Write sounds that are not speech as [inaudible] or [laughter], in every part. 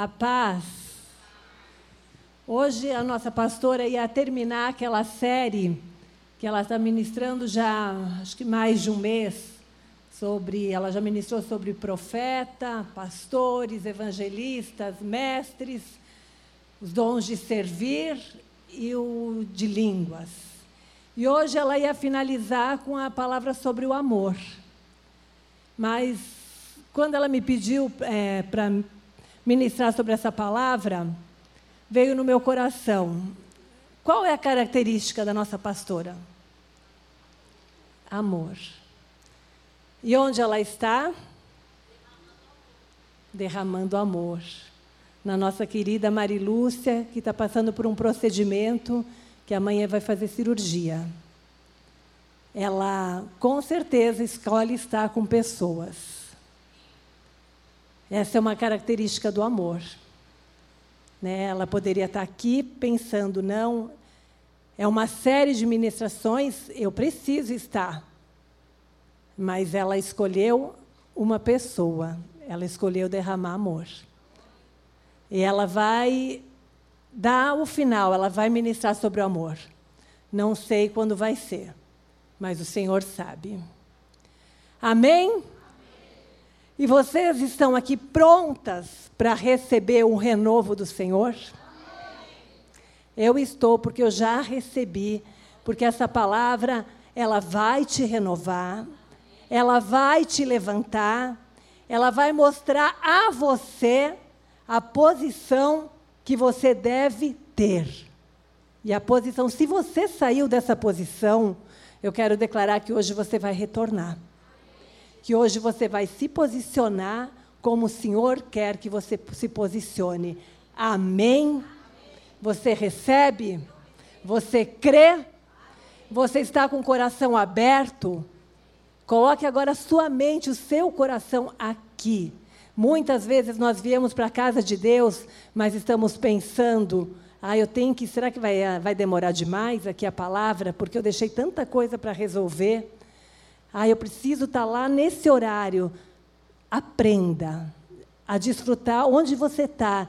A paz. Hoje a nossa pastora ia terminar aquela série que ela está ministrando já, acho que mais de um mês, sobre, ela já ministrou sobre profeta, pastores, evangelistas, mestres, os dons de servir e o de línguas. E hoje ela ia finalizar com a palavra sobre o amor. Mas quando ela me pediu é, para ministrar sobre essa palavra, veio no meu coração. Qual é a característica da nossa pastora? Amor. E onde ela está? Derramando amor. Na nossa querida Marilúcia, que está passando por um procedimento que amanhã vai fazer cirurgia. Ela, com certeza, escolhe estar com pessoas essa é uma característica do amor. Né? Ela poderia estar aqui pensando, não, é uma série de ministrações, eu preciso estar. Mas ela escolheu uma pessoa, ela escolheu derramar amor. E ela vai dar o final, ela vai ministrar sobre o amor. Não sei quando vai ser, mas o Senhor sabe. Amém? E vocês estão aqui prontas para receber um renovo do Senhor? Eu estou, porque eu já recebi, porque essa palavra, ela vai te renovar, ela vai te levantar, ela vai mostrar a você a posição que você deve ter. E a posição, se você saiu dessa posição, eu quero declarar que hoje você vai retornar que hoje você vai se posicionar como o Senhor quer que você se posicione. Amém? Você recebe? Você crê? Você está com o coração aberto? Coloque agora a sua mente, o seu coração aqui. Muitas vezes nós viemos para a casa de Deus, mas estamos pensando, ah, eu tenho que, será que vai, vai demorar demais aqui a palavra? Porque eu deixei tanta coisa para resolver. Ah, eu preciso estar lá nesse horário. Aprenda a desfrutar onde você está.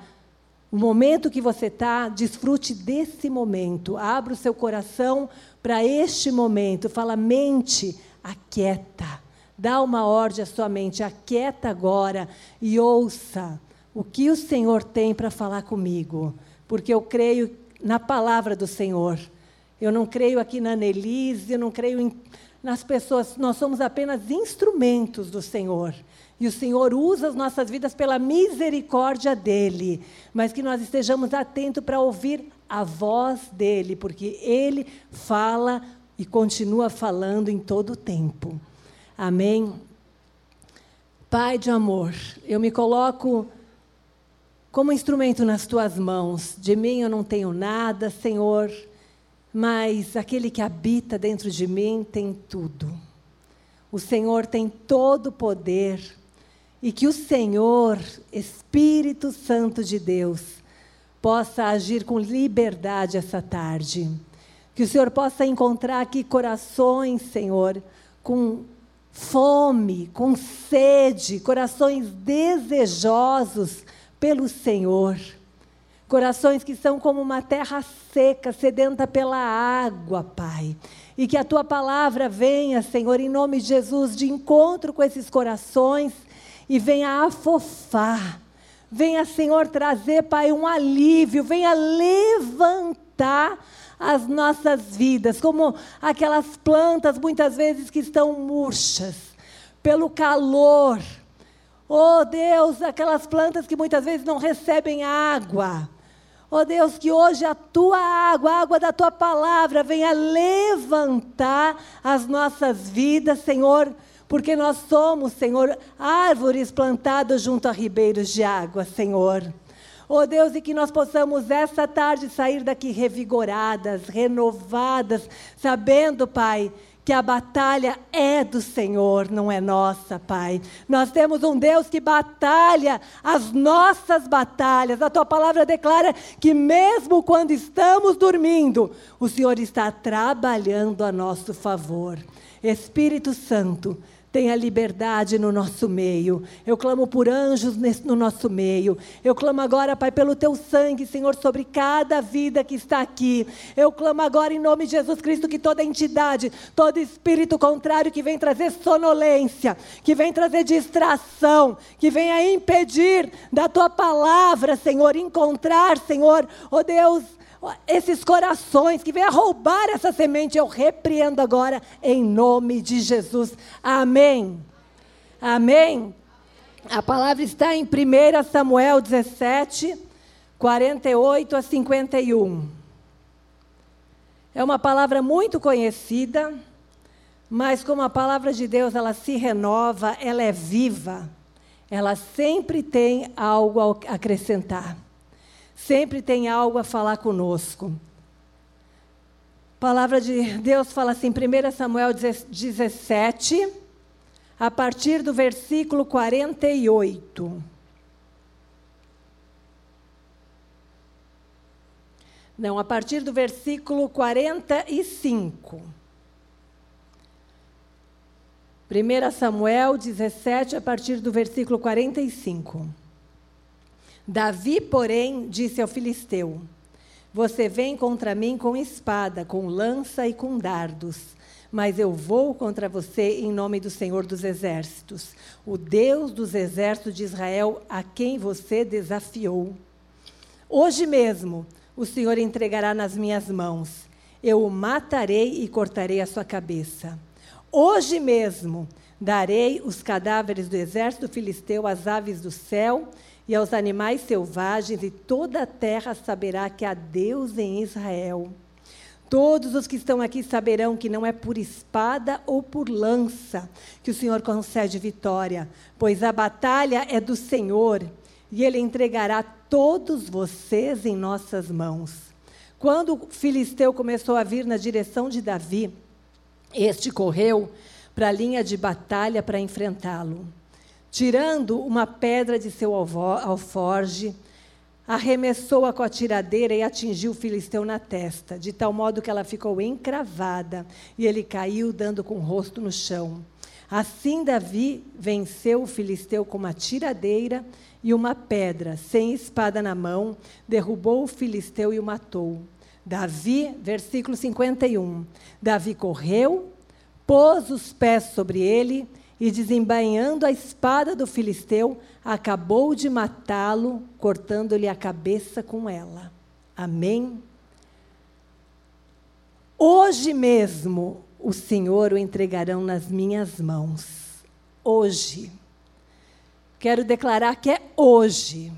O momento que você está, desfrute desse momento. Abra o seu coração para este momento. Fala, mente, aquieta. Dá uma ordem à sua mente, aquieta agora e ouça o que o Senhor tem para falar comigo. Porque eu creio na palavra do Senhor. Eu não creio aqui na Nelise, eu não creio em nas pessoas, nós somos apenas instrumentos do Senhor. E o Senhor usa as nossas vidas pela misericórdia dEle. Mas que nós estejamos atentos para ouvir a voz dEle, porque Ele fala e continua falando em todo o tempo. Amém? Pai de amor, eu me coloco como instrumento nas tuas mãos. De mim eu não tenho nada, Senhor mas aquele que habita dentro de mim tem tudo. O Senhor tem todo o poder e que o Senhor, Espírito Santo de Deus, possa agir com liberdade essa tarde. Que o Senhor possa encontrar aqui corações, Senhor, com fome, com sede, corações desejosos pelo Senhor corações que são como uma terra seca, sedenta pela água, Pai. E que a tua palavra venha, Senhor, em nome de Jesus, de encontro com esses corações e venha afofar. Venha, Senhor, trazer, Pai, um alívio, venha levantar as nossas vidas, como aquelas plantas muitas vezes que estão murchas pelo calor. Oh Deus, aquelas plantas que muitas vezes não recebem água. Ó oh Deus, que hoje a tua água, a água da tua palavra, venha levantar as nossas vidas, Senhor, porque nós somos, Senhor, árvores plantadas junto a ribeiros de água, Senhor. Oh Deus, e que nós possamos essa tarde sair daqui revigoradas, renovadas, sabendo, Pai, que a batalha é do Senhor, não é nossa, Pai. Nós temos um Deus que batalha as nossas batalhas. A tua palavra declara que mesmo quando estamos dormindo, o Senhor está trabalhando a nosso favor. Espírito Santo, tenha liberdade no nosso meio. Eu clamo por anjos no nosso meio. Eu clamo agora, Pai, pelo teu sangue, Senhor, sobre cada vida que está aqui. Eu clamo agora, em nome de Jesus Cristo, que toda entidade, todo espírito contrário que vem trazer sonolência, que vem trazer distração, que venha impedir da tua palavra, Senhor, encontrar, Senhor, oh Deus, esses corações que vêm a roubar essa semente, eu repreendo agora em nome de Jesus. Amém. Amém. A palavra está em 1 Samuel 17, 48 a 51. É uma palavra muito conhecida, mas como a palavra de Deus ela se renova, ela é viva, ela sempre tem algo a acrescentar sempre tem algo a falar conosco. A palavra de Deus fala assim, 1 Samuel 17, a partir do versículo 48. Não, a partir do versículo 45. 1 Samuel 17, a partir do versículo 45. Davi, porém, disse ao filisteu: Você vem contra mim com espada, com lança e com dardos. Mas eu vou contra você em nome do Senhor dos Exércitos, o Deus dos exércitos de Israel, a quem você desafiou. Hoje mesmo o Senhor entregará nas minhas mãos. Eu o matarei e cortarei a sua cabeça. Hoje mesmo darei os cadáveres do exército filisteu às aves do céu e aos animais selvagens, e toda a terra saberá que há Deus em Israel. Todos os que estão aqui saberão que não é por espada ou por lança que o Senhor concede vitória, pois a batalha é do Senhor, e ele entregará todos vocês em nossas mãos. Quando o filisteu começou a vir na direção de Davi, este correu para a linha de batalha para enfrentá-lo tirando uma pedra de seu alforge, arremessou-a com a tiradeira e atingiu o filisteu na testa, de tal modo que ela ficou encravada, e ele caiu, dando com o rosto no chão. Assim Davi venceu o filisteu com uma tiradeira e uma pedra, sem espada na mão, derrubou o filisteu e o matou. Davi, versículo 51. Davi correu, pôs os pés sobre ele e desembainhando a espada do filisteu, acabou de matá-lo, cortando-lhe a cabeça com ela. Amém? Hoje mesmo o Senhor o entregarão nas minhas mãos. Hoje. Quero declarar que é hoje.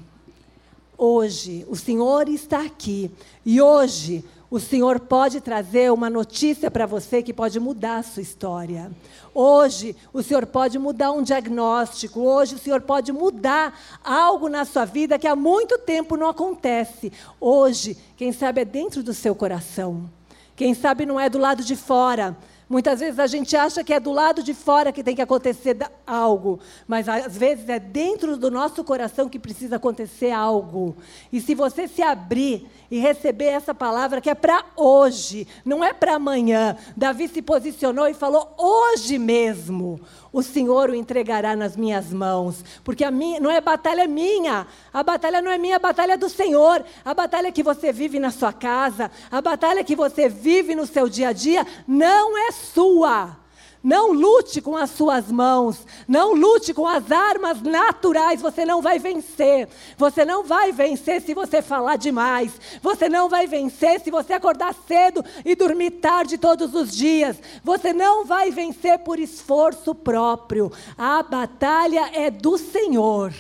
Hoje. O Senhor está aqui. E hoje o Senhor pode trazer uma notícia para você que pode mudar a sua história. Hoje, o Senhor pode mudar um diagnóstico. Hoje, o Senhor pode mudar algo na sua vida que há muito tempo não acontece. Hoje, quem sabe é dentro do seu coração. Quem sabe não é do lado de fora. Muitas vezes a gente acha que é do lado de fora que tem que acontecer algo, mas às vezes é dentro do nosso coração que precisa acontecer algo. E se você se abrir e receber essa palavra que é para hoje, não é para amanhã. Davi se posicionou e falou: hoje mesmo o Senhor o entregará nas minhas mãos, porque a minha não é batalha minha, a batalha não é minha, a batalha é do Senhor, a batalha que você vive na sua casa, a batalha que você vive no seu dia a dia, não é sua. Não lute com as suas mãos, não lute com as armas naturais, você não vai vencer. Você não vai vencer se você falar demais. Você não vai vencer se você acordar cedo e dormir tarde todos os dias. Você não vai vencer por esforço próprio. A batalha é do Senhor.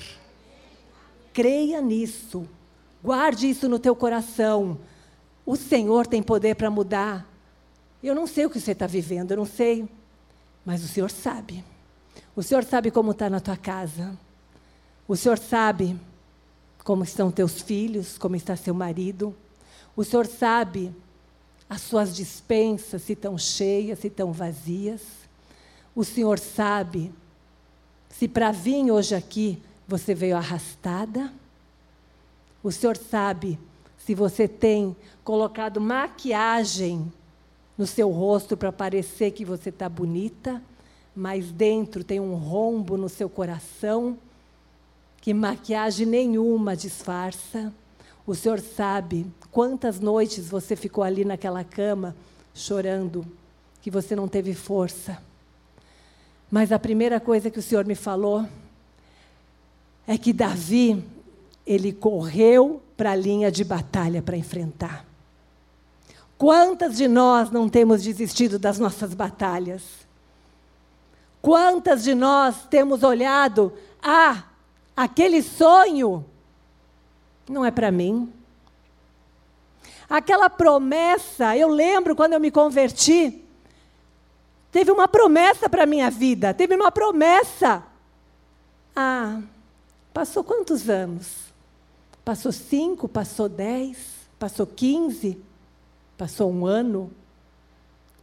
Creia nisso. Guarde isso no teu coração. O Senhor tem poder para mudar. Eu não sei o que você está vivendo, eu não sei. Mas o Senhor sabe. O Senhor sabe como está na tua casa. O Senhor sabe como estão teus filhos, como está seu marido. O Senhor sabe as suas dispensas, se estão cheias, se estão vazias. O Senhor sabe se para vir hoje aqui você veio arrastada. O Senhor sabe se você tem colocado maquiagem no seu rosto para parecer que você está bonita, mas dentro tem um rombo no seu coração que maquiagem nenhuma disfarça. O Senhor sabe quantas noites você ficou ali naquela cama chorando, que você não teve força. Mas a primeira coisa que o Senhor me falou é que Davi, ele correu para a linha de batalha para enfrentar. Quantas de nós não temos desistido das nossas batalhas? Quantas de nós temos olhado, ah, aquele sonho não é para mim. Aquela promessa, eu lembro quando eu me converti, teve uma promessa para a minha vida, teve uma promessa. Ah, passou quantos anos? Passou cinco, passou dez, passou quinze? Passou um ano.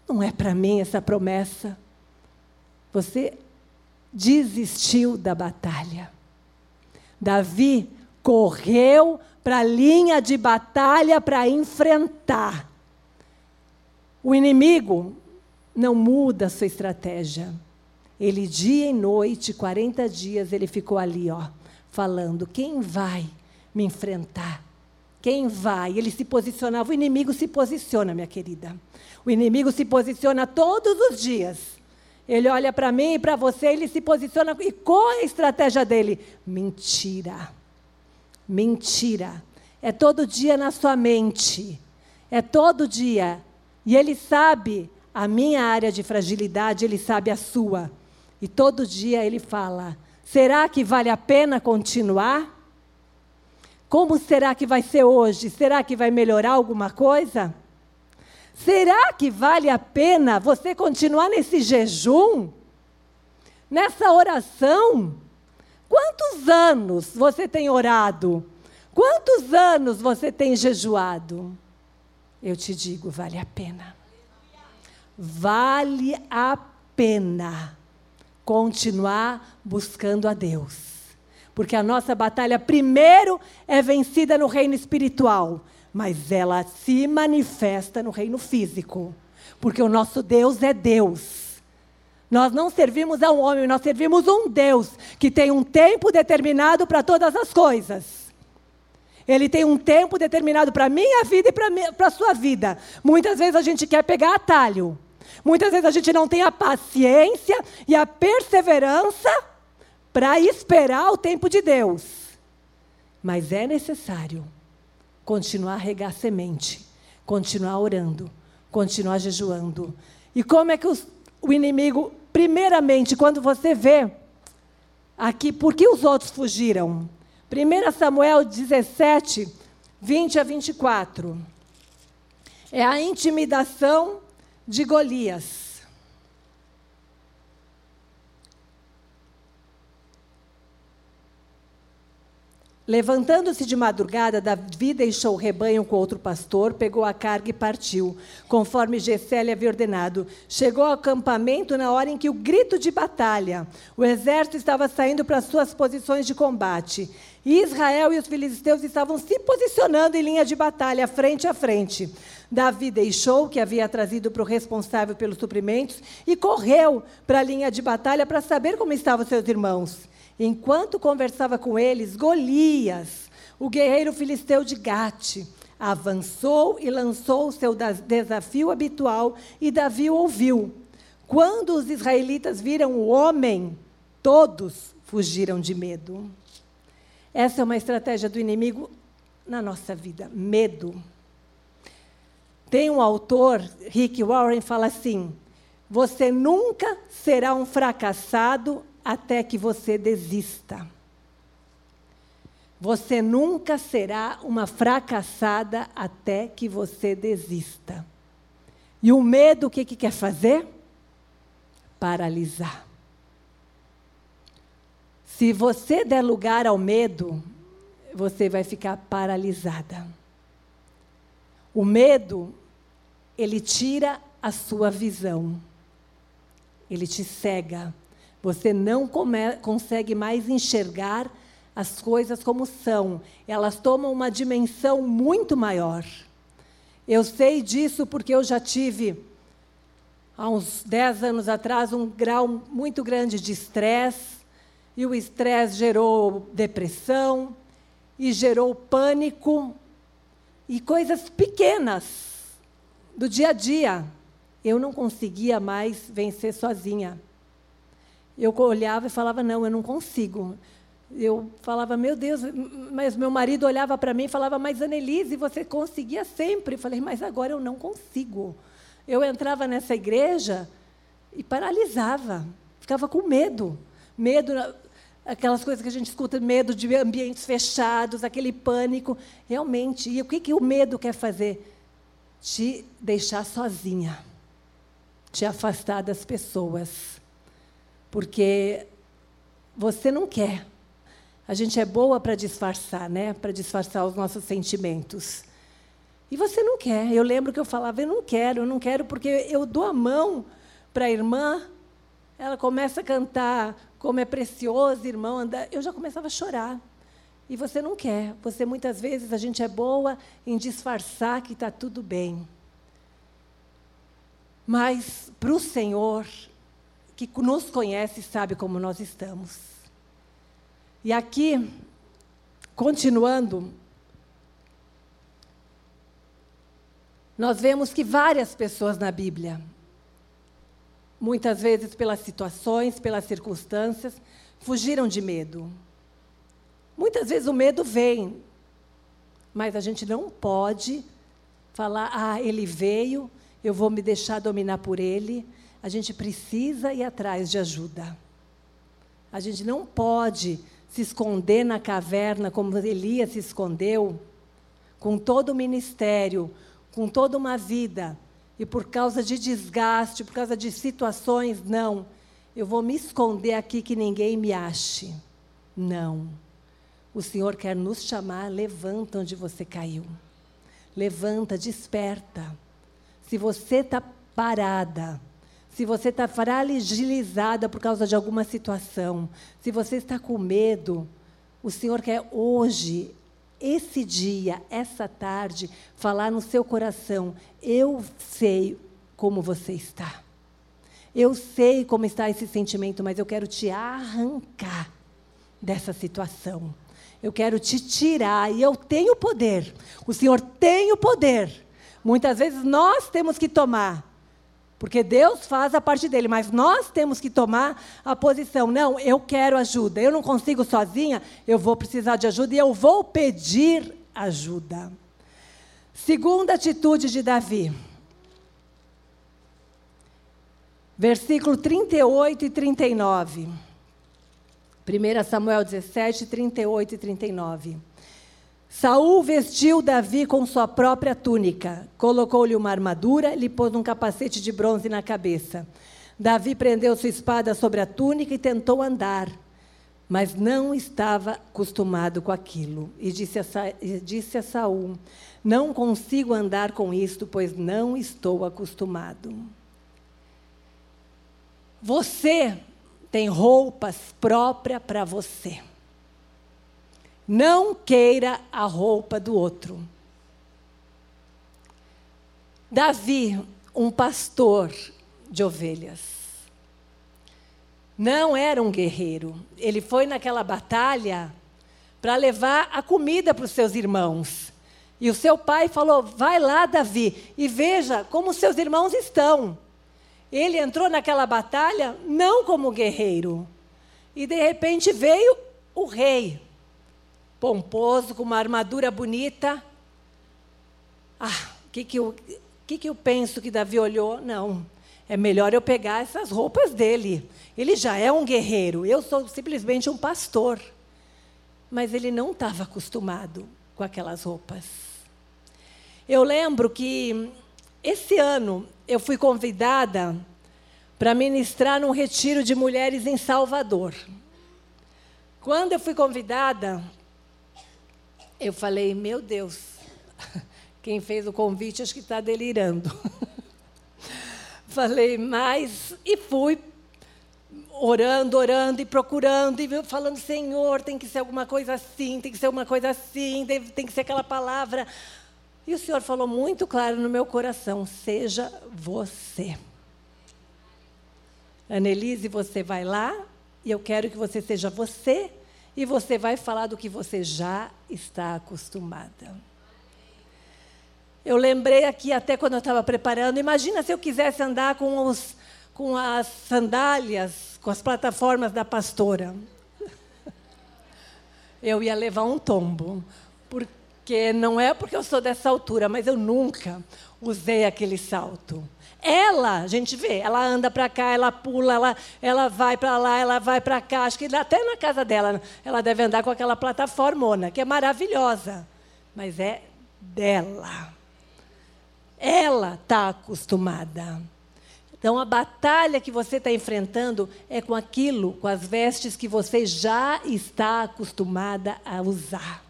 Não é para mim essa promessa. Você desistiu da batalha. Davi correu para a linha de batalha para enfrentar. O inimigo não muda a sua estratégia. Ele, dia e noite, 40 dias, ele ficou ali, ó, falando: quem vai me enfrentar? Quem vai? Ele se posicionava. O inimigo se posiciona, minha querida. O inimigo se posiciona todos os dias. Ele olha para mim e para você, ele se posiciona. E qual é a estratégia dele? Mentira. Mentira. É todo dia na sua mente. É todo dia. E ele sabe a minha área de fragilidade, ele sabe a sua. E todo dia ele fala: será que vale a pena continuar? Como será que vai ser hoje? Será que vai melhorar alguma coisa? Será que vale a pena você continuar nesse jejum? Nessa oração? Quantos anos você tem orado? Quantos anos você tem jejuado? Eu te digo, vale a pena. Vale a pena continuar buscando a Deus. Porque a nossa batalha, primeiro, é vencida no reino espiritual, mas ela se manifesta no reino físico. Porque o nosso Deus é Deus. Nós não servimos a um homem, nós servimos um Deus que tem um tempo determinado para todas as coisas. Ele tem um tempo determinado para a minha vida e para a sua vida. Muitas vezes a gente quer pegar atalho. Muitas vezes a gente não tem a paciência e a perseverança para esperar o tempo de Deus. Mas é necessário continuar a regar semente, continuar orando, continuar jejuando. E como é que os, o inimigo, primeiramente, quando você vê aqui, por que os outros fugiram? 1 Samuel 17, 20 a 24. É a intimidação de Golias. Levantando-se de madrugada, Davi deixou o rebanho com outro pastor, pegou a carga e partiu, conforme Gessé lhe havia ordenado. Chegou ao acampamento na hora em que o grito de batalha. O exército estava saindo para suas posições de combate. Israel e os filisteus estavam se posicionando em linha de batalha, frente a frente. Davi deixou o que havia trazido para o responsável pelos suprimentos e correu para a linha de batalha para saber como estavam seus irmãos. Enquanto conversava com eles, Golias, o guerreiro filisteu de Gate, avançou e lançou o seu desafio habitual, e Davi ouviu. Quando os israelitas viram o homem, todos fugiram de medo. Essa é uma estratégia do inimigo na nossa vida, medo. Tem um autor, Rick Warren, fala assim: você nunca será um fracassado até que você desista. Você nunca será uma fracassada até que você desista. E o medo, o que, que quer fazer? Paralisar. Se você der lugar ao medo, você vai ficar paralisada. O medo, ele tira a sua visão. Ele te cega. Você não come, consegue mais enxergar as coisas como são. Elas tomam uma dimensão muito maior. Eu sei disso porque eu já tive há uns 10 anos atrás, um grau muito grande de estresse, e o estresse gerou depressão, e gerou pânico, e coisas pequenas do dia a dia. Eu não conseguia mais vencer sozinha. Eu olhava e falava: não, eu não consigo. Eu falava, meu Deus, mas meu marido olhava para mim e falava, mas Annelise, você conseguia sempre. Eu falei, mas agora eu não consigo. Eu entrava nessa igreja e paralisava, ficava com medo. Medo, aquelas coisas que a gente escuta, medo de ambientes fechados, aquele pânico. Realmente, e o que, que o medo quer fazer? Te deixar sozinha, te afastar das pessoas. Porque você não quer a gente é boa para disfarçar, né? Para disfarçar os nossos sentimentos. E você não quer. Eu lembro que eu falava, eu não quero, eu não quero, porque eu dou a mão para a irmã, ela começa a cantar como é precioso, irmão, anda. eu já começava a chorar. E você não quer. Você muitas vezes a gente é boa em disfarçar que está tudo bem. Mas para o Senhor, que nos conhece, sabe como nós estamos. E aqui, continuando, nós vemos que várias pessoas na Bíblia, muitas vezes pelas situações, pelas circunstâncias, fugiram de medo. Muitas vezes o medo vem, mas a gente não pode falar, ah, ele veio, eu vou me deixar dominar por ele. A gente precisa ir atrás de ajuda. A gente não pode se esconder na caverna como Elias se escondeu, com todo o ministério, com toda uma vida, e por causa de desgaste, por causa de situações, não. Eu vou me esconder aqui que ninguém me ache. Não. O Senhor quer nos chamar, levanta onde você caiu. Levanta, desperta. Se você está parada, se você está fragilizada por causa de alguma situação, se você está com medo, o Senhor quer hoje, esse dia, essa tarde, falar no seu coração: eu sei como você está. Eu sei como está esse sentimento, mas eu quero te arrancar dessa situação. Eu quero te tirar e eu tenho poder. O Senhor tem o poder. Muitas vezes nós temos que tomar porque Deus faz a parte dele, mas nós temos que tomar a posição. Não, eu quero ajuda. Eu não consigo sozinha, eu vou precisar de ajuda e eu vou pedir ajuda. Segunda atitude de Davi. Versículo 38 e 39. 1 Samuel 17, 38 e 39. Saul vestiu Davi com sua própria túnica, colocou-lhe uma armadura, lhe pôs um capacete de bronze na cabeça. Davi prendeu sua espada sobre a túnica e tentou andar, mas não estava acostumado com aquilo. E disse a, disse a Saul: Não consigo andar com isto, pois não estou acostumado. Você tem roupas próprias para você. Não queira a roupa do outro. Davi, um pastor de ovelhas, não era um guerreiro. Ele foi naquela batalha para levar a comida para os seus irmãos. E o seu pai falou: Vai lá, Davi, e veja como seus irmãos estão. Ele entrou naquela batalha não como guerreiro. E de repente veio o rei pomposo, com uma armadura bonita. Ah, o que, que, eu, que, que eu penso que Davi olhou? Não, é melhor eu pegar essas roupas dele. Ele já é um guerreiro, eu sou simplesmente um pastor. Mas ele não estava acostumado com aquelas roupas. Eu lembro que esse ano eu fui convidada para ministrar num retiro de mulheres em Salvador. Quando eu fui convidada, eu falei, meu Deus, [laughs] quem fez o convite acho que está delirando. [laughs] falei, mas. E fui orando, orando e procurando, e falando, Senhor, tem que ser alguma coisa assim, tem que ser uma coisa assim, tem que ser aquela palavra. E o Senhor falou muito claro no meu coração: seja você. Annelise, você vai lá e eu quero que você seja você e você vai falar do que você já está acostumada. Eu lembrei aqui até quando eu estava preparando, imagina se eu quisesse andar com, os, com as sandálias, com as plataformas da pastora. [laughs] Eu ia levar um tombo, porque não é porque eu sou dessa altura, mas eu nunca usei aquele salto. Ela, a gente vê, ela anda para cá, ela pula, ela, ela vai para lá, ela vai para cá. Acho que até na casa dela ela deve andar com aquela plataformona, que é maravilhosa. Mas é dela. Ela está acostumada. Então, a batalha que você está enfrentando é com aquilo, com as vestes que você já está acostumada a usar.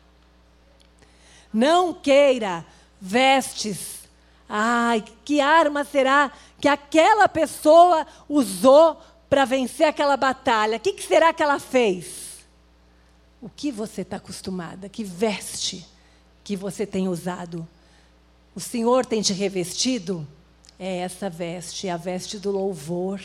Não queira vestes Ai, que arma será que aquela pessoa usou para vencer aquela batalha? O que, que será que ela fez? O que você está acostumada? Que veste que você tem usado? O Senhor tem te revestido? É essa veste, a veste do louvor.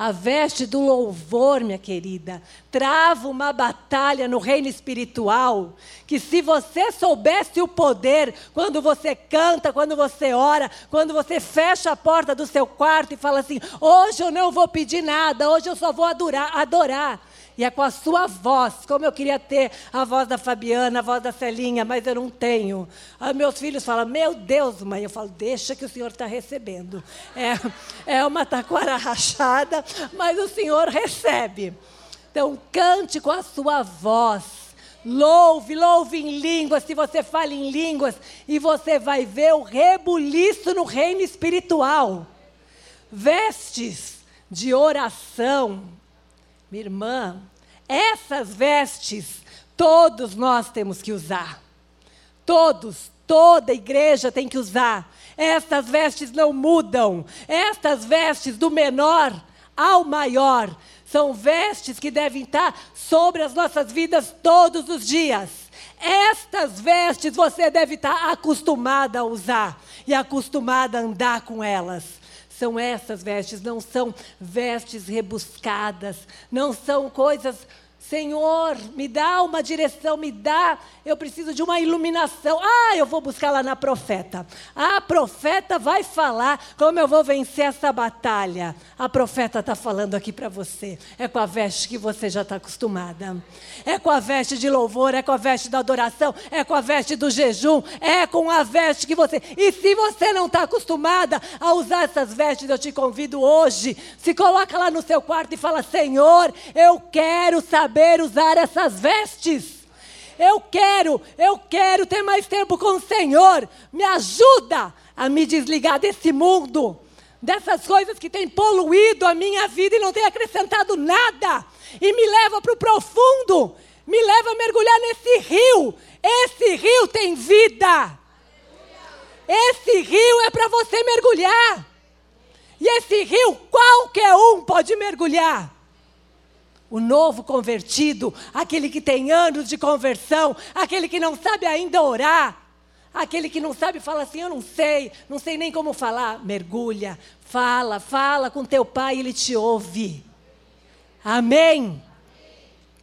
A veste do louvor, minha querida, trava uma batalha no reino espiritual. Que se você soubesse o poder, quando você canta, quando você ora, quando você fecha a porta do seu quarto e fala assim: hoje eu não vou pedir nada, hoje eu só vou adorar. adorar e é com a sua voz. Como eu queria ter a voz da Fabiana, a voz da Celinha, mas eu não tenho. Aí meus filhos falam: Meu Deus, mãe. Eu falo: Deixa que o Senhor está recebendo. É, é uma taquara [laughs] rachada, mas o Senhor recebe. Então, cante com a sua voz. Louve, louve em línguas, se você fala em línguas, e você vai ver o rebuliço no reino espiritual. Vestes de oração, minha irmã, essas vestes todos nós temos que usar. Todos, toda igreja tem que usar. Estas vestes não mudam. Estas vestes do menor ao maior são vestes que devem estar sobre as nossas vidas todos os dias. Estas vestes você deve estar acostumada a usar e acostumada a andar com elas são essas vestes, não são vestes rebuscadas, não são coisas Senhor, me dá uma direção, me dá, eu preciso de uma iluminação. Ah, eu vou buscar lá na profeta. A profeta vai falar como eu vou vencer essa batalha. A profeta está falando aqui para você. É com a veste que você já está acostumada. É com a veste de louvor, é com a veste da adoração, é com a veste do jejum, é com a veste que você. E se você não está acostumada a usar essas vestes, eu te convido hoje. Se coloca lá no seu quarto e fala: Senhor, eu quero saber saber usar essas vestes. Eu quero, eu quero ter mais tempo com o Senhor. Me ajuda a me desligar desse mundo, dessas coisas que têm poluído a minha vida e não têm acrescentado nada. E me leva para o profundo, me leva a mergulhar nesse rio. Esse rio tem vida. Esse rio é para você mergulhar. E esse rio qualquer um pode mergulhar. O novo convertido, aquele que tem anos de conversão, aquele que não sabe ainda orar, aquele que não sabe fala assim: Eu não sei, não sei nem como falar. Mergulha, fala, fala com teu pai, ele te ouve. Amém.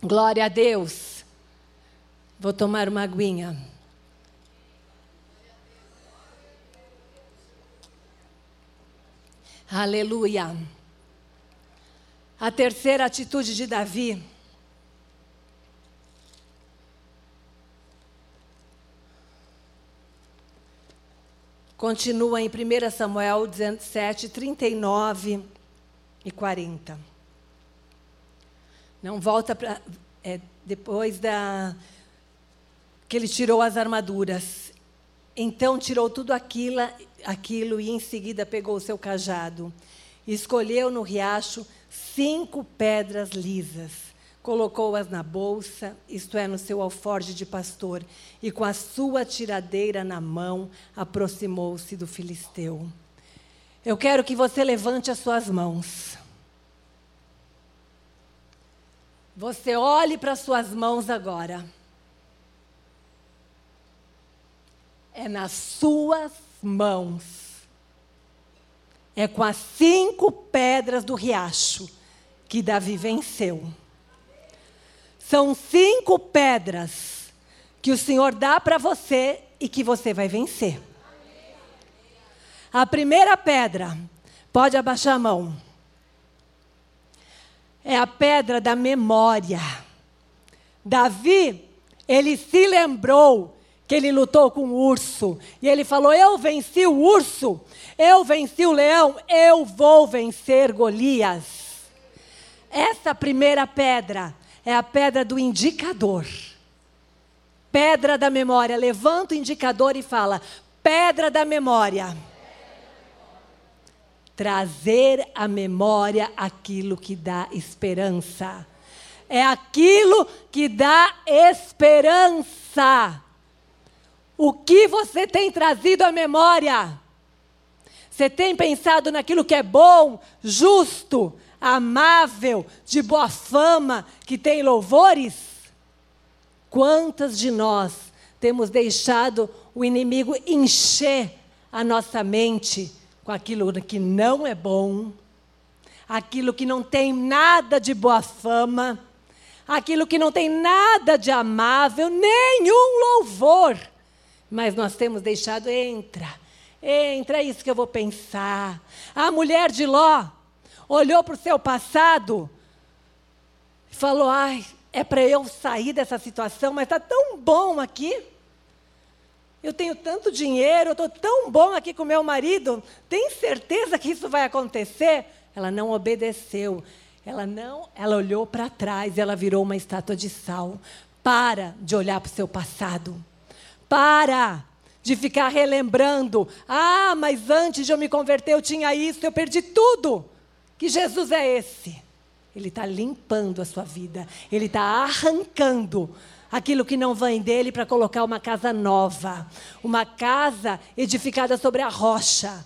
Glória a Deus. Vou tomar uma aguinha. Aleluia. A terceira atitude de Davi. Continua em 1 Samuel 17, 39 e 40. Não volta para. É, depois da. que ele tirou as armaduras. Então tirou tudo aquilo, aquilo e em seguida pegou o seu cajado. Escolheu no riacho cinco pedras lisas, colocou-as na bolsa, isto é, no seu alforje de pastor, e com a sua tiradeira na mão, aproximou-se do filisteu. Eu quero que você levante as suas mãos. Você olhe para as suas mãos agora. É nas suas mãos é com as cinco pedras do riacho que Davi venceu. São cinco pedras que o Senhor dá para você e que você vai vencer. A primeira pedra, pode abaixar a mão, é a pedra da memória. Davi, ele se lembrou que ele lutou com o urso. E ele falou: Eu venci o urso, eu venci o leão, eu vou vencer Golias. Essa primeira pedra é a pedra do indicador. Pedra da memória. Levanta o indicador e fala: Pedra da memória. Trazer à memória aquilo que dá esperança. É aquilo que dá esperança. O que você tem trazido à memória? Você tem pensado naquilo que é bom, justo, amável, de boa fama, que tem louvores? Quantas de nós temos deixado o inimigo encher a nossa mente com aquilo que não é bom, aquilo que não tem nada de boa fama, aquilo que não tem nada de amável, nenhum louvor. Mas nós temos deixado, entra, entra, é isso que eu vou pensar. A mulher de Ló olhou para o seu passado e falou: ai, é para eu sair dessa situação, mas está tão bom aqui. Eu tenho tanto dinheiro, eu estou tão bom aqui com meu marido. Tem certeza que isso vai acontecer? Ela não obedeceu. Ela não, ela olhou para trás ela virou uma estátua de sal. Para de olhar para o seu passado. Para de ficar relembrando. Ah, mas antes de eu me converter eu tinha isso, eu perdi tudo. Que Jesus é esse? Ele está limpando a sua vida. Ele está arrancando aquilo que não vem dele para colocar uma casa nova, uma casa edificada sobre a rocha.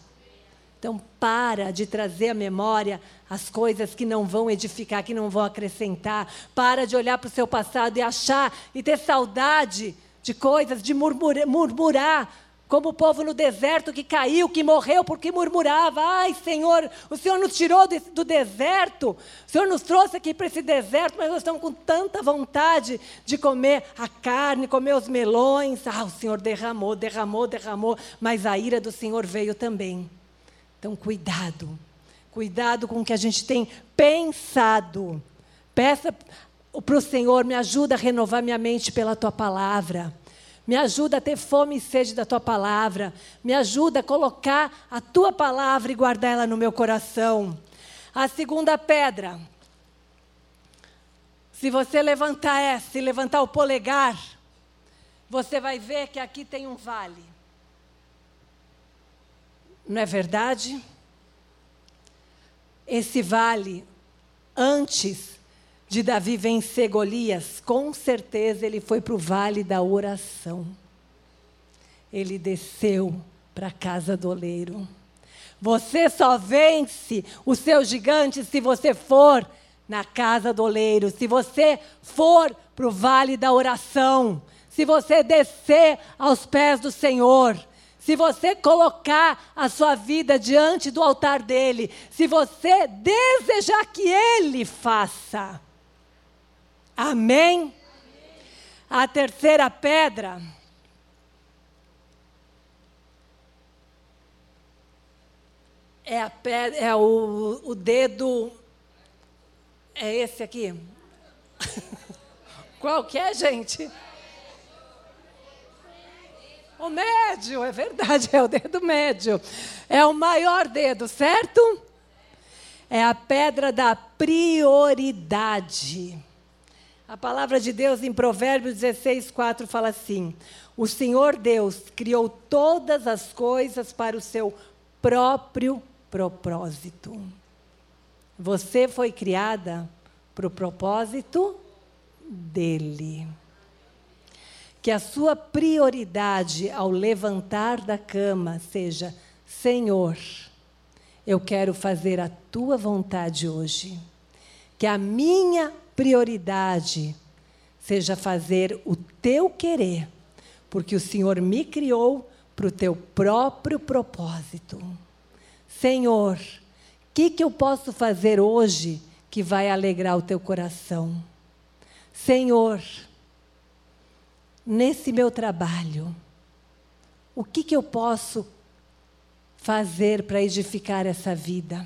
Então, para de trazer à memória as coisas que não vão edificar, que não vão acrescentar. Para de olhar para o seu passado e achar e ter saudade de coisas, de murmurar, murmurar como o povo no deserto que caiu, que morreu porque murmurava: Ai, Senhor, o Senhor nos tirou do deserto, o Senhor nos trouxe aqui para esse deserto, mas nós estamos com tanta vontade de comer a carne, comer os melões. Ah, o Senhor derramou, derramou, derramou, mas a ira do Senhor veio também. Então, cuidado, cuidado com o que a gente tem pensado. Peça para o Senhor, me ajuda a renovar minha mente pela tua palavra. Me ajuda a ter fome e sede da tua palavra. Me ajuda a colocar a tua palavra e guardar ela no meu coração. A segunda pedra. Se você levantar essa e levantar o polegar, você vai ver que aqui tem um vale. Não é verdade? Esse vale, antes de Davi vencer Golias, com certeza ele foi para o vale da oração. Ele desceu para a casa do oleiro. Você só vence o seu gigante se você for na casa do oleiro, se você for para o vale da oração, se você descer aos pés do Senhor, se você colocar a sua vida diante do altar dele, se você desejar que ele faça. Amém? A terceira pedra. É, a pedra, é o, o dedo. É esse aqui? [laughs] Qual que é, gente? O médio, é verdade, [laughs] é o dedo médio. É o maior dedo, certo? É a pedra da prioridade. A palavra de Deus em Provérbios 16, 4 fala assim: O Senhor Deus criou todas as coisas para o seu próprio propósito. Você foi criada para o propósito dele. Que a sua prioridade ao levantar da cama seja: Senhor, eu quero fazer a tua vontade hoje. Que a minha prioridade seja fazer o teu querer, porque o Senhor me criou para o teu próprio propósito. Senhor, o que, que eu posso fazer hoje que vai alegrar o teu coração? Senhor, nesse meu trabalho, o que, que eu posso fazer para edificar essa vida?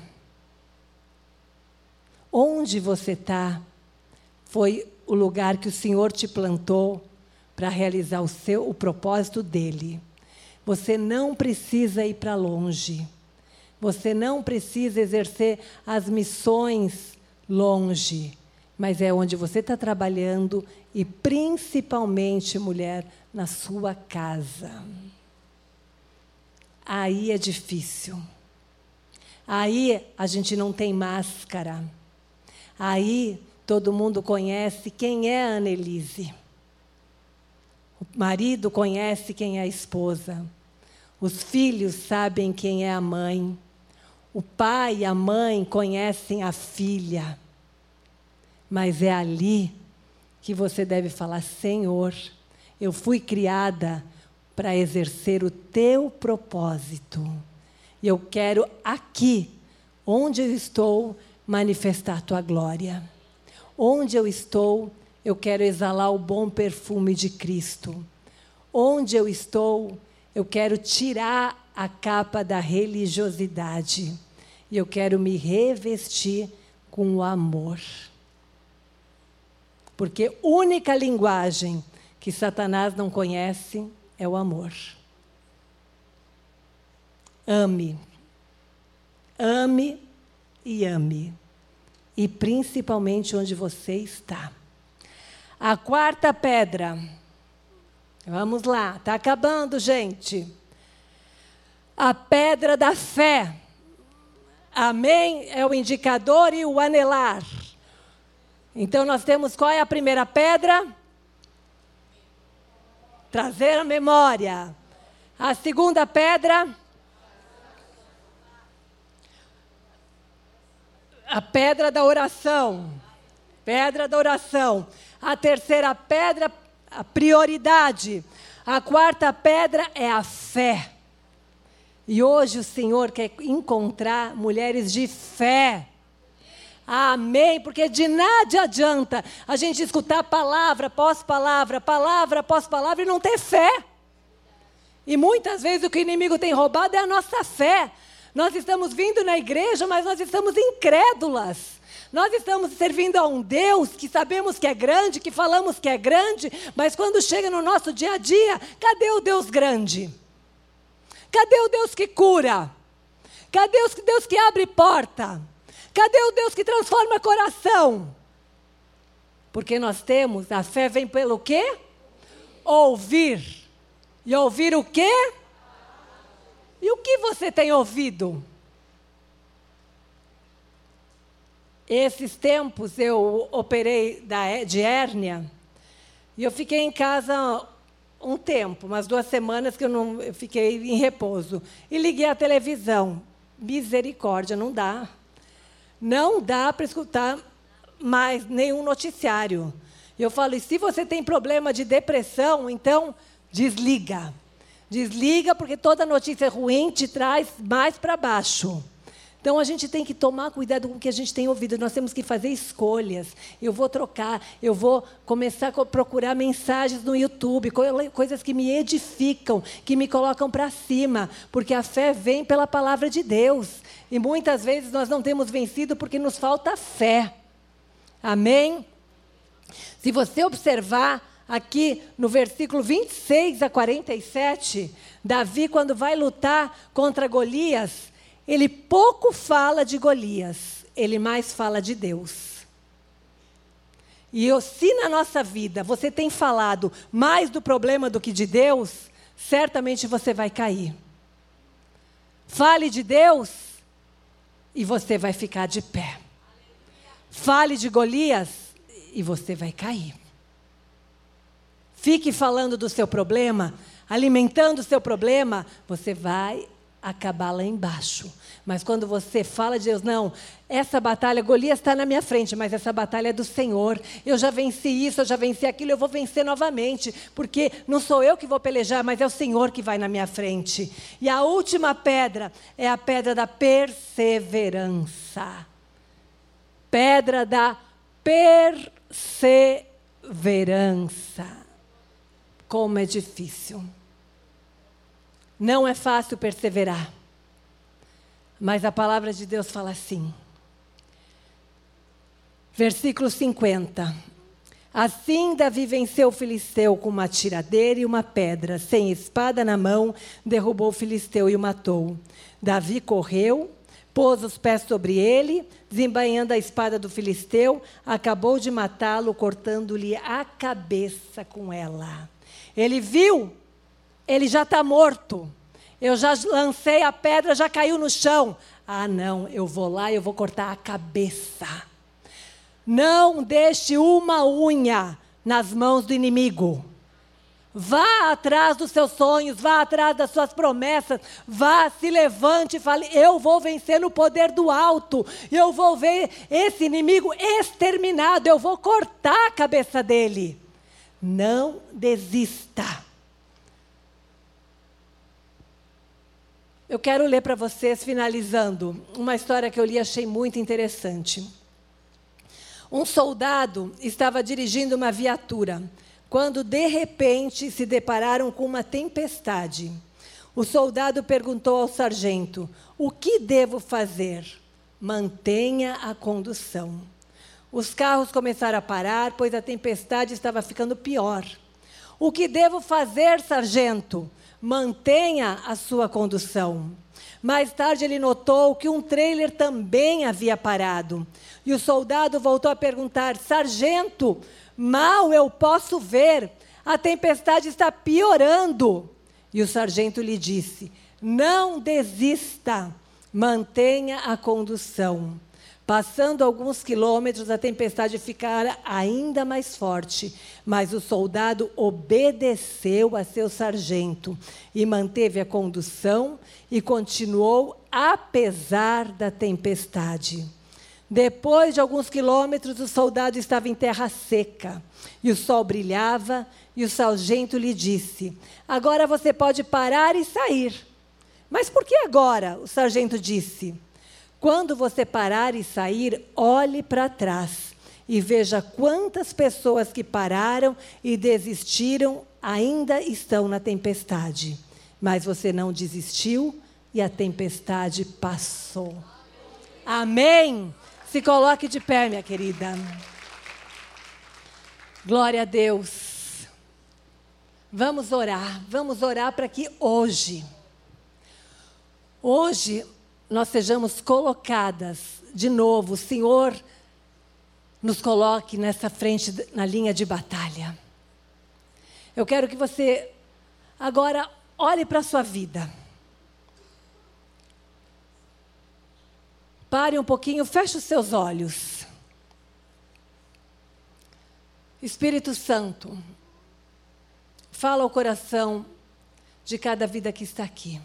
Onde você está foi o lugar que o Senhor te plantou para realizar o seu o propósito dele. Você não precisa ir para longe. Você não precisa exercer as missões longe, mas é onde você está trabalhando e principalmente, mulher, na sua casa. Aí é difícil. Aí a gente não tem máscara. Aí todo mundo conhece quem é a Annelise. O marido conhece quem é a esposa. Os filhos sabem quem é a mãe. O pai e a mãe conhecem a filha. Mas é ali que você deve falar: Senhor, eu fui criada para exercer o teu propósito. E eu quero aqui, onde eu estou, manifestar tua glória. Onde eu estou, eu quero exalar o bom perfume de Cristo. Onde eu estou, eu quero tirar a capa da religiosidade. E eu quero me revestir com o amor. Porque única linguagem que Satanás não conhece é o amor. Ame. Ame e ame. E principalmente onde você está. A quarta pedra. Vamos lá, está acabando, gente. A pedra da fé. Amém? É o indicador e o anelar. Então nós temos qual é a primeira pedra? Trazer a memória. A segunda pedra? A pedra da oração. Pedra da oração. A terceira pedra, a prioridade. A quarta pedra é a fé. E hoje o Senhor quer encontrar mulheres de fé. Amém, porque de nada adianta a gente escutar palavra após palavra, palavra após palavra e não ter fé. E muitas vezes o que o inimigo tem roubado é a nossa fé. Nós estamos vindo na igreja, mas nós estamos incrédulas. Nós estamos servindo a um Deus que sabemos que é grande, que falamos que é grande, mas quando chega no nosso dia a dia, cadê o Deus grande? Cadê o Deus que cura? Cadê o Deus que abre porta? Cadê o Deus que transforma coração? Porque nós temos, a fé vem pelo quê? Ouvir. E ouvir o quê? E o que você tem ouvido? Esses tempos eu operei da, de hérnia e eu fiquei em casa um tempo, umas duas semanas que eu, não, eu fiquei em repouso. E liguei a televisão. Misericórdia, não dá. Não dá para escutar mais nenhum noticiário. Eu falo, e se você tem problema de depressão, então desliga. Desliga, porque toda notícia ruim te traz mais para baixo. Então a gente tem que tomar cuidado com o que a gente tem ouvido. Nós temos que fazer escolhas. Eu vou trocar, eu vou começar a procurar mensagens no YouTube, coisas que me edificam, que me colocam para cima, porque a fé vem pela palavra de Deus. E muitas vezes nós não temos vencido porque nos falta fé. Amém? Se você observar aqui no versículo 26 a 47, Davi, quando vai lutar contra Golias, ele pouco fala de Golias, ele mais fala de Deus. E eu, se na nossa vida você tem falado mais do problema do que de Deus, certamente você vai cair. Fale de Deus e você vai ficar de pé. Fale de Golias e você vai cair. Fique falando do seu problema, alimentando o seu problema, você vai acabar lá embaixo. Mas quando você fala de Deus, não, essa batalha, Golias está na minha frente, mas essa batalha é do Senhor. Eu já venci isso, eu já venci aquilo, eu vou vencer novamente, porque não sou eu que vou pelejar, mas é o Senhor que vai na minha frente. E a última pedra é a pedra da perseverança. Pedra da perseverança. Como é difícil. Não é fácil perseverar. Mas a palavra de Deus fala assim. Versículo 50. Assim Davi venceu o filisteu com uma tiradeira e uma pedra, sem espada na mão, derrubou o filisteu e o matou. Davi correu, pôs os pés sobre ele, desembainhando a espada do filisteu, acabou de matá-lo, cortando-lhe a cabeça com ela. Ele viu, ele já está morto. Eu já lancei a pedra, já caiu no chão. Ah, não, eu vou lá e eu vou cortar a cabeça. Não deixe uma unha nas mãos do inimigo. Vá atrás dos seus sonhos, vá atrás das suas promessas, vá, se levante e fale: Eu vou vencer no poder do alto, eu vou ver esse inimigo exterminado, eu vou cortar a cabeça dele. Não desista. Eu quero ler para vocês, finalizando, uma história que eu li e achei muito interessante. Um soldado estava dirigindo uma viatura quando, de repente, se depararam com uma tempestade. O soldado perguntou ao sargento: O que devo fazer? Mantenha a condução. Os carros começaram a parar, pois a tempestade estava ficando pior. O que devo fazer, sargento? mantenha a sua condução. Mais tarde ele notou que um trailer também havia parado. E o soldado voltou a perguntar: Sargento, mal eu posso ver, a tempestade está piorando. E o sargento lhe disse: Não desista, mantenha a condução. Passando alguns quilômetros, a tempestade ficara ainda mais forte, mas o soldado obedeceu a seu sargento e manteve a condução e continuou apesar da tempestade. Depois de alguns quilômetros, o soldado estava em terra seca e o sol brilhava, e o sargento lhe disse: Agora você pode parar e sair. Mas por que agora? O sargento disse quando você parar e sair, olhe para trás e veja quantas pessoas que pararam e desistiram ainda estão na tempestade. Mas você não desistiu e a tempestade passou. Amém? Se coloque de pé, minha querida. Glória a Deus. Vamos orar, vamos orar para que hoje, hoje nós sejamos colocadas de novo, o Senhor nos coloque nessa frente, na linha de batalha. Eu quero que você agora olhe para a sua vida. Pare um pouquinho, feche os seus olhos. Espírito Santo, fala ao coração de cada vida que está aqui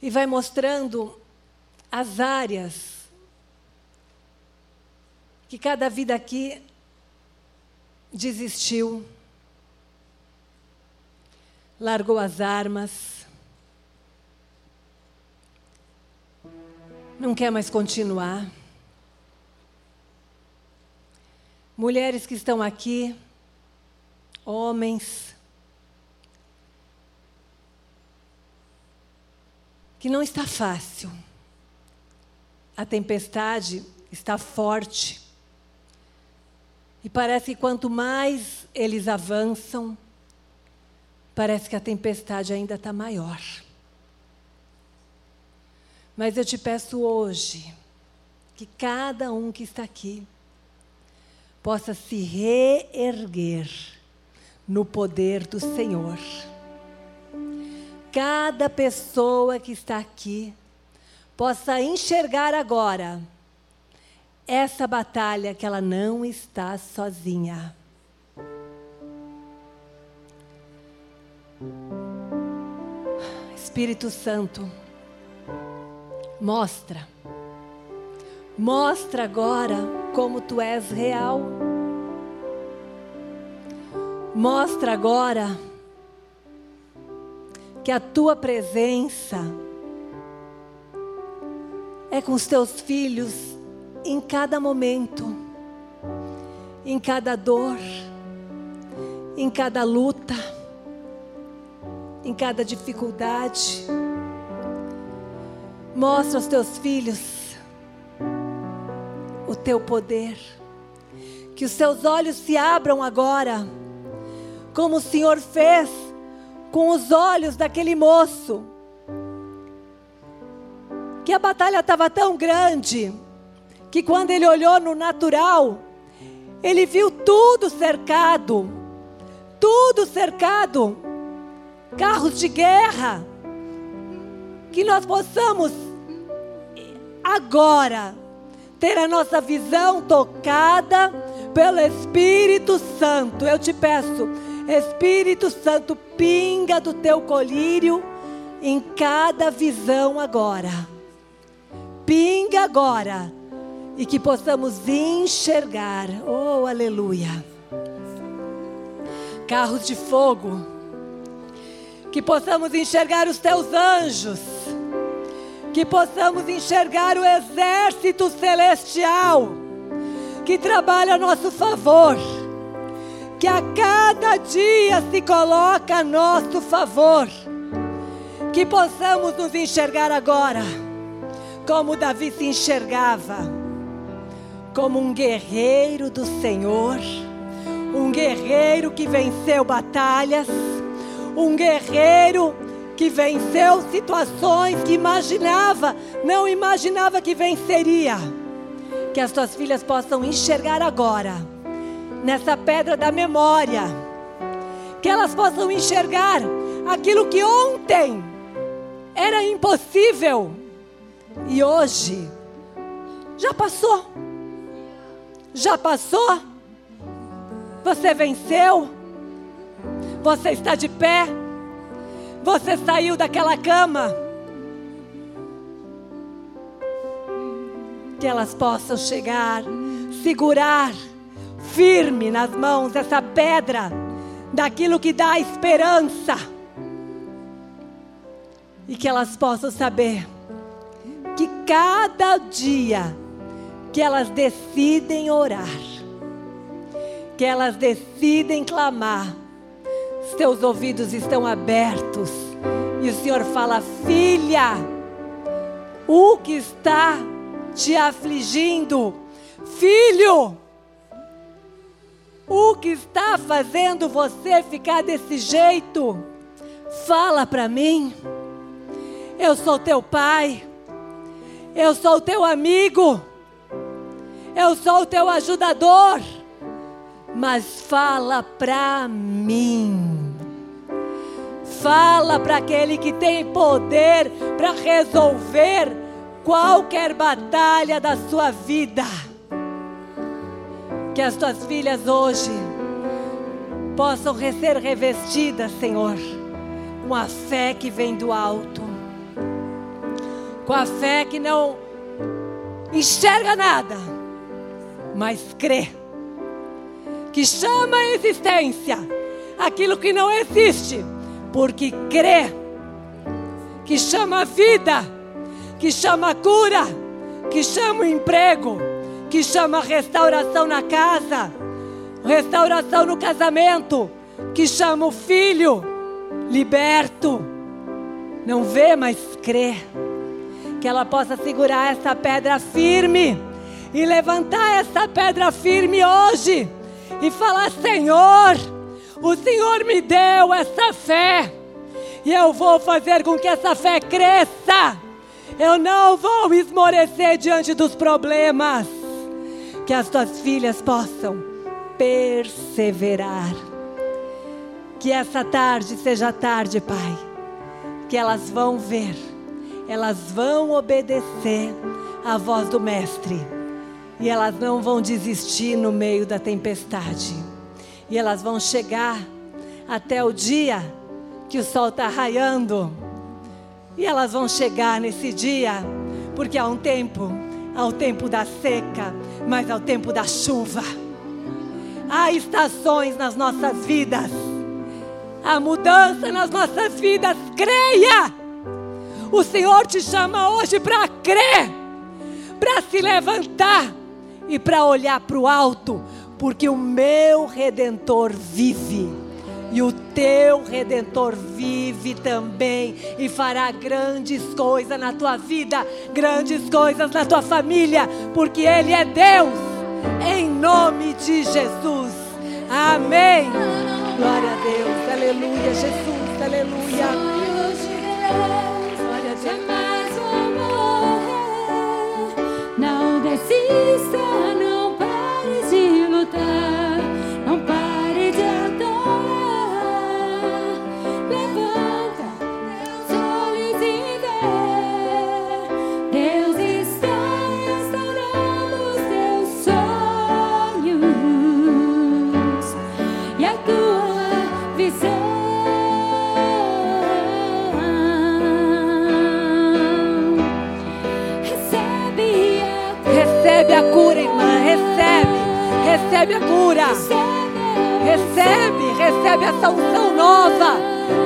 e vai mostrando as áreas que cada vida aqui desistiu, largou as armas, não quer mais continuar. Mulheres que estão aqui, homens, que não está fácil. A tempestade está forte. E parece que quanto mais eles avançam, parece que a tempestade ainda está maior. Mas eu te peço hoje que cada um que está aqui possa se reerguer no poder do Senhor cada pessoa que está aqui possa enxergar agora essa batalha que ela não está sozinha. Espírito Santo, mostra. Mostra agora como tu és real. Mostra agora que a tua presença é com os teus filhos em cada momento, em cada dor, em cada luta, em cada dificuldade. Mostra aos teus filhos o teu poder. Que os seus olhos se abram agora, como o Senhor fez com os olhos daquele moço. Que a batalha estava tão grande que quando ele olhou no natural, ele viu tudo cercado, tudo cercado, carros de guerra. Que nós possamos agora ter a nossa visão tocada pelo Espírito Santo. Eu te peço, Espírito Santo, pinga do teu colírio em cada visão agora. Pinga agora e que possamos enxergar. Oh, aleluia. Carros de fogo. Que possamos enxergar os teus anjos. Que possamos enxergar o exército celestial que trabalha a nosso favor. Que a cada dia se coloca a nosso favor. Que possamos nos enxergar agora como Davi se enxergava como um guerreiro do Senhor, um guerreiro que venceu batalhas, um guerreiro que venceu situações que imaginava, não imaginava que venceria. Que as tuas filhas possam enxergar agora, nessa pedra da memória, que elas possam enxergar aquilo que ontem era impossível e hoje já passou. Já passou? Você venceu? Você está de pé? Você saiu daquela cama? Que elas possam chegar, segurar firme nas mãos essa pedra daquilo que dá esperança. E que elas possam saber que cada dia que elas decidem orar, que elas decidem clamar, seus ouvidos estão abertos e o Senhor fala: Filha, o que está te afligindo, filho, o que está fazendo você ficar desse jeito, fala para mim. Eu sou teu pai, eu sou teu amigo. Eu sou teu ajudador. Mas fala para mim. Fala para aquele que tem poder para resolver qualquer batalha da sua vida. Que as tuas filhas hoje possam ser revestidas, Senhor, com a fé que vem do alto, com a fé que não enxerga nada mas crê. Que chama a existência aquilo que não existe, porque crê. Que chama a vida, que chama a cura, que chama o emprego, que chama restauração na casa, restauração no casamento, que chama o filho liberto. Não vê, mas crê. Que ela possa segurar essa pedra firme e levantar essa pedra firme hoje e falar: Senhor, o Senhor me deu essa fé e eu vou fazer com que essa fé cresça. Eu não vou esmorecer diante dos problemas. Que as tuas filhas possam perseverar. Que essa tarde seja tarde, Pai. Que elas vão ver, elas vão obedecer à voz do Mestre e elas não vão desistir no meio da tempestade. E elas vão chegar até o dia que o sol está raiando. E elas vão chegar nesse dia, porque há um tempo, há o tempo da seca, mas há o tempo da chuva. Há estações nas nossas vidas. Há mudança nas nossas vidas. Creia! O Senhor te chama hoje para crer, para se levantar e para olhar para o alto, porque o meu redentor vive. E o teu redentor vive também e fará grandes coisas na tua vida, grandes coisas na tua família, porque Ele é Deus, em nome de Jesus. Amém. Glória a Deus, aleluia, Jesus, aleluia. Não desista, não pare recebe a cura. Recebe, recebe essa unção nova,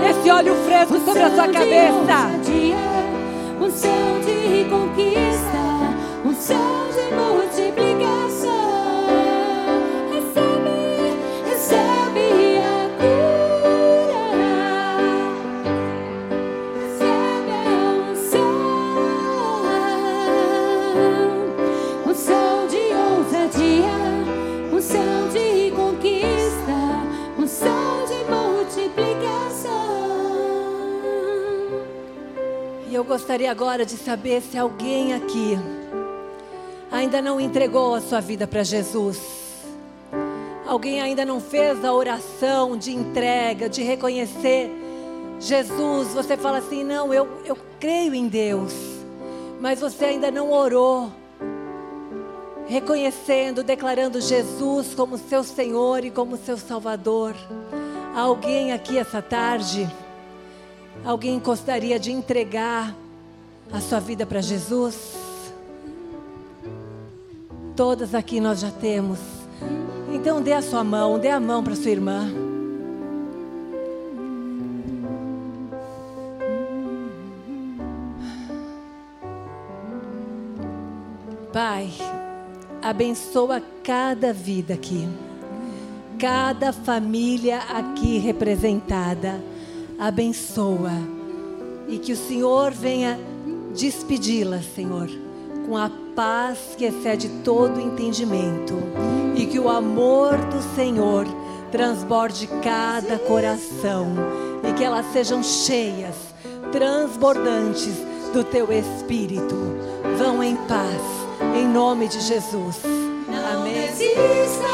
esse óleo fresco sobre a sua cabeça. Agora de saber se alguém aqui ainda não entregou a sua vida para Jesus. Alguém ainda não fez a oração de entrega, de reconhecer Jesus. Você fala assim: não, eu, eu creio em Deus, mas você ainda não orou, reconhecendo, declarando Jesus como seu Senhor e como seu Salvador. Alguém aqui essa tarde? Alguém gostaria de entregar a sua vida para Jesus? Todas aqui nós já temos. Então dê a sua mão, dê a mão para sua irmã. Pai, abençoa cada vida aqui, cada família aqui representada. Abençoa e que o Senhor venha despedi-la, Senhor, com a paz que excede todo entendimento e que o amor do Senhor transborde cada coração e que elas sejam cheias, transbordantes do teu espírito. Vão em paz, em nome de Jesus. Amém.